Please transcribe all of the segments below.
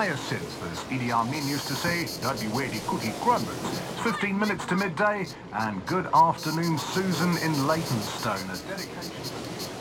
hyacinth, as Idi Amin used to say, don't be weirdy cookie crumbers. It's 15 minutes to midday, and good afternoon, Susan in Leytonstone. A dedication.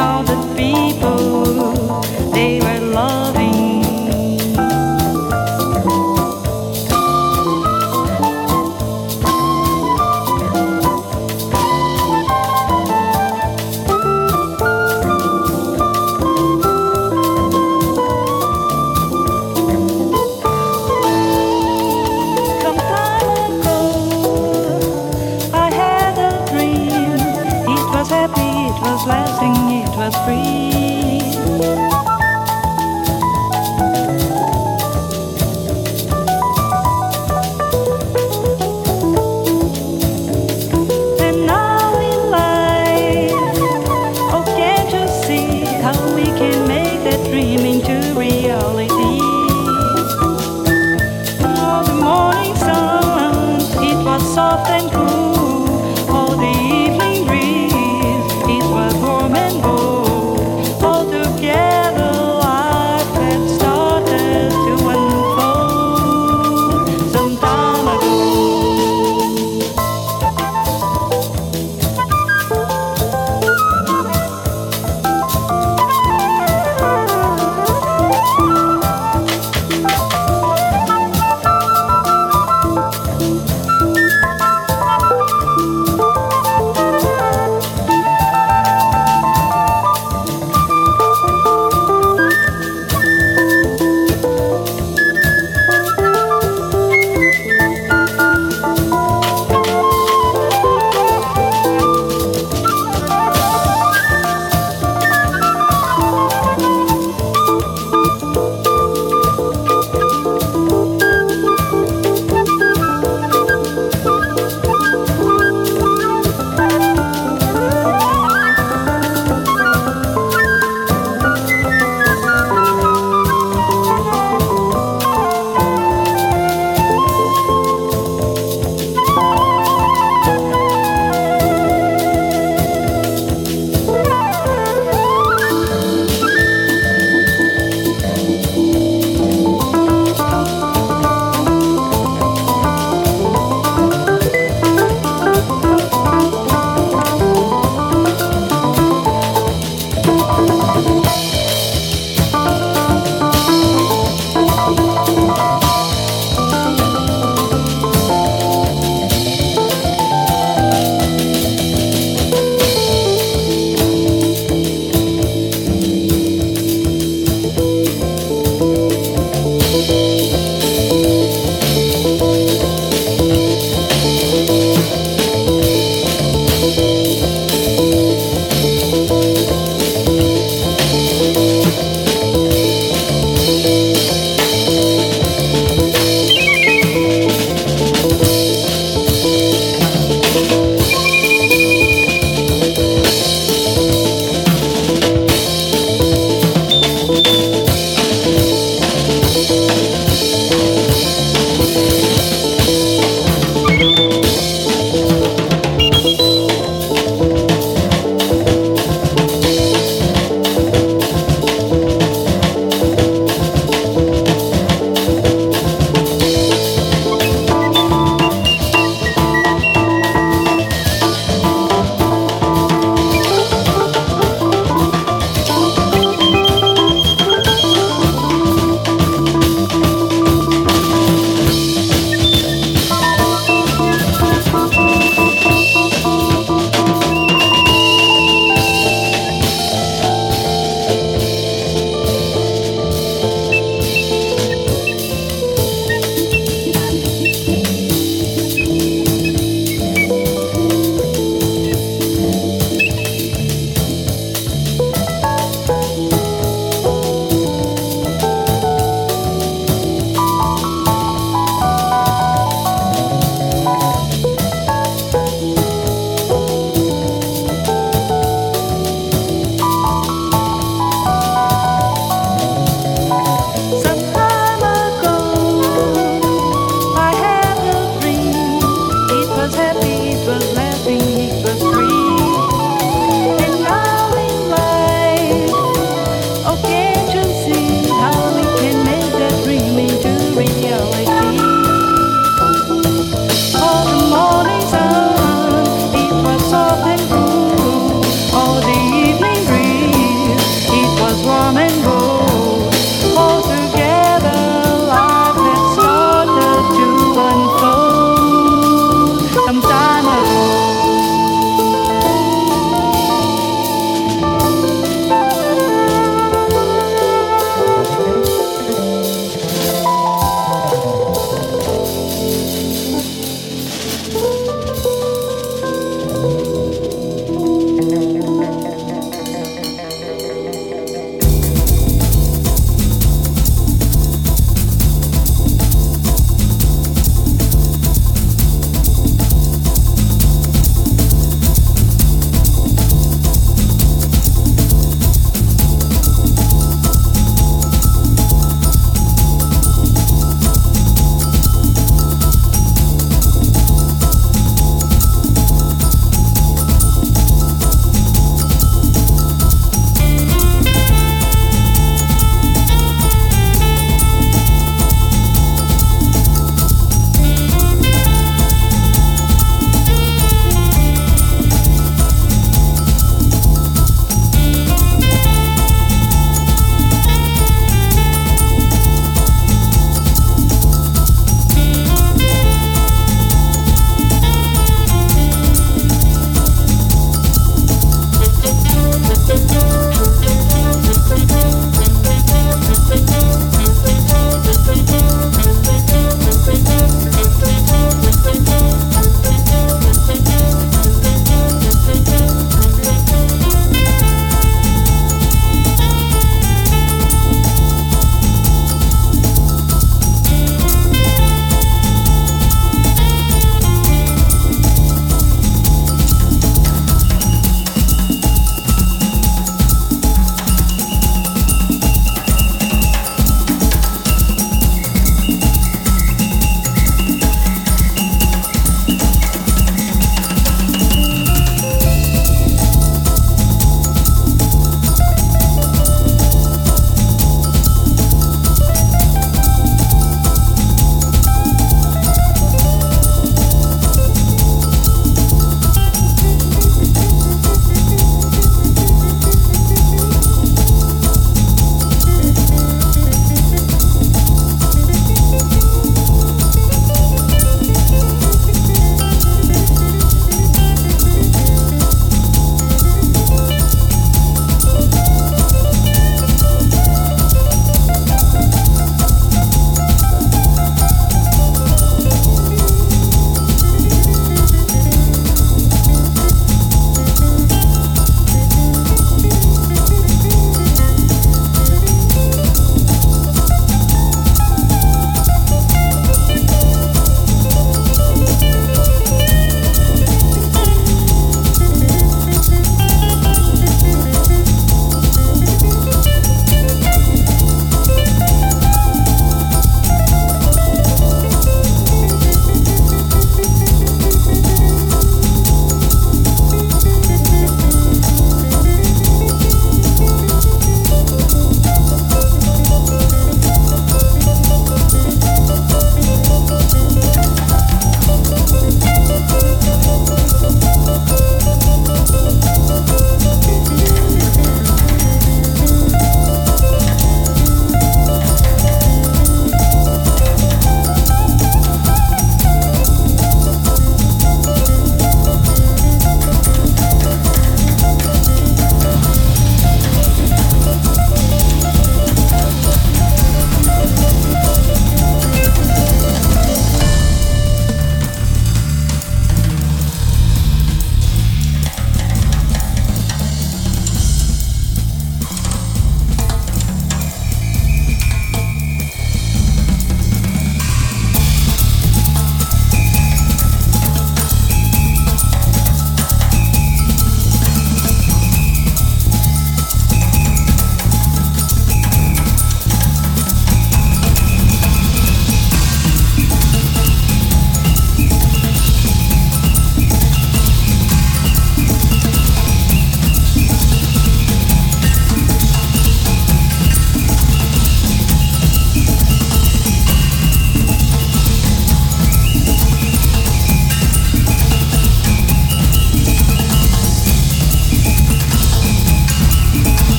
All the